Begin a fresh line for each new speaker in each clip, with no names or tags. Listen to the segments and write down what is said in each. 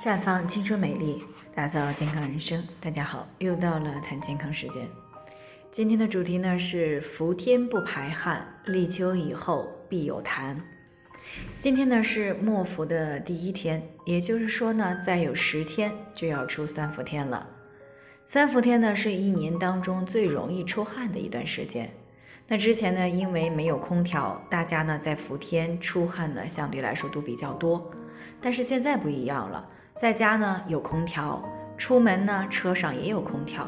绽放青春美丽，打造健康人生。大家好，又到了谈健康时间。今天的主题呢是伏天不排汗，立秋以后必有痰。今天呢是末伏的第一天，也就是说呢，再有十天就要出三伏天了。三伏天呢是一年当中最容易出汗的一段时间。那之前呢，因为没有空调，大家呢在伏天出汗呢相对来说都比较多。但是现在不一样了。在家呢有空调，出门呢车上也有空调，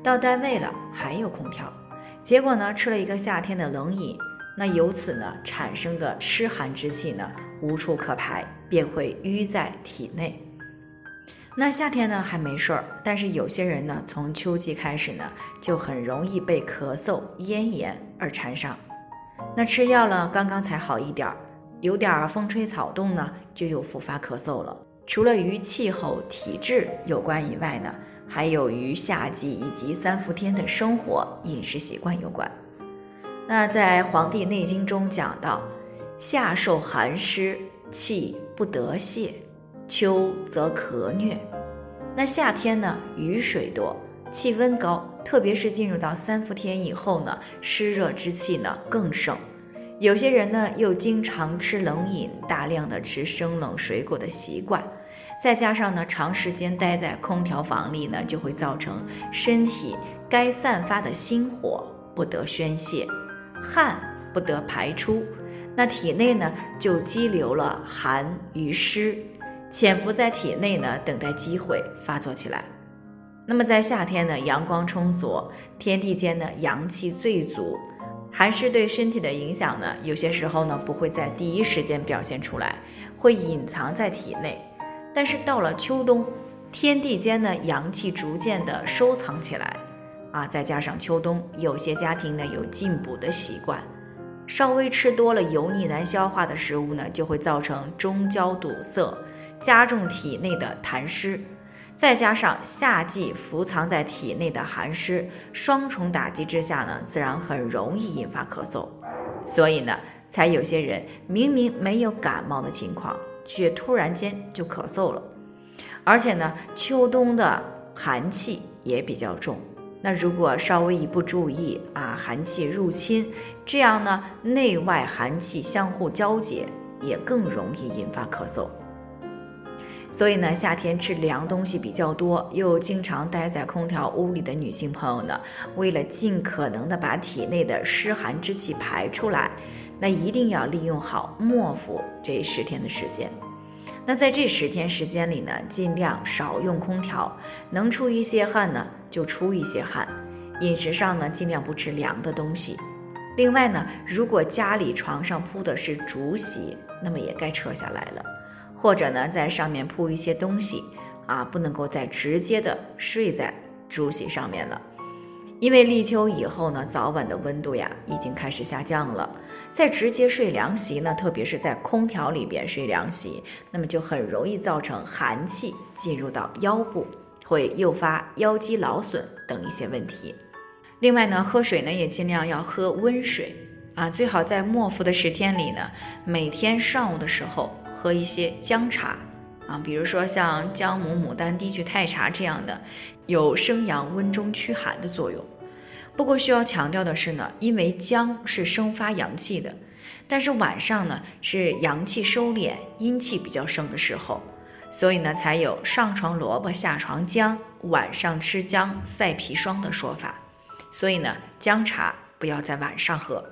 到单位了还有空调，结果呢吃了一个夏天的冷饮，那由此呢产生的湿寒之气呢无处可排，便会淤在体内。那夏天呢还没事儿，但是有些人呢从秋季开始呢就很容易被咳嗽、咽炎而缠上，那吃药了刚刚才好一点儿，有点风吹草动呢就又复发咳嗽了。除了与气候、体质有关以外呢，还有与夏季以及三伏天的生活饮食习惯有关。那在《黄帝内经》中讲到，夏受寒湿，气不得泄；秋则咳疟。那夏天呢，雨水多，气温高，特别是进入到三伏天以后呢，湿热之气呢更盛。有些人呢，又经常吃冷饮，大量的吃生冷水果的习惯，再加上呢，长时间待在空调房里呢，就会造成身体该散发的心火不得宣泄，汗不得排出，那体内呢就积留了寒与湿，潜伏在体内呢，等待机会发作起来。那么在夏天呢，阳光充足，天地间呢阳气最足。寒湿对身体的影响呢，有些时候呢不会在第一时间表现出来，会隐藏在体内。但是到了秋冬，天地间呢阳气逐渐的收藏起来，啊，再加上秋冬有些家庭呢有进补的习惯，稍微吃多了油腻难消化的食物呢，就会造成中焦堵塞，加重体内的痰湿。再加上夏季伏藏在体内的寒湿，双重打击之下呢，自然很容易引发咳嗽。所以呢，才有些人明明没有感冒的情况，却突然间就咳嗽了。而且呢，秋冬的寒气也比较重，那如果稍微一不注意啊，寒气入侵，这样呢，内外寒气相互交结，也更容易引发咳嗽。所以呢，夏天吃凉东西比较多，又经常待在空调屋里的女性朋友呢，为了尽可能的把体内的湿寒之气排出来，那一定要利用好末伏这十天的时间。那在这十天时间里呢，尽量少用空调，能出一些汗呢就出一些汗。饮食上呢，尽量不吃凉的东西。另外呢，如果家里床上铺的是竹席，那么也该撤下来了。或者呢，在上面铺一些东西啊，不能够再直接的睡在竹席上面了，因为立秋以后呢，早晚的温度呀已经开始下降了，再直接睡凉席呢，特别是在空调里边睡凉席，那么就很容易造成寒气进入到腰部，会诱发腰肌劳损等一些问题。另外呢，喝水呢也尽量要喝温水啊，最好在末伏的十天里呢，每天上午的时候。喝一些姜茶，啊，比如说像姜母、牡丹、低聚太茶这样的，有生阳温中驱寒的作用。不过需要强调的是呢，因为姜是生发阳气的，但是晚上呢是阳气收敛、阴气比较盛的时候，所以呢才有上床萝卜下床姜，晚上吃姜赛砒霜的说法。所以呢，姜茶不要在晚上喝。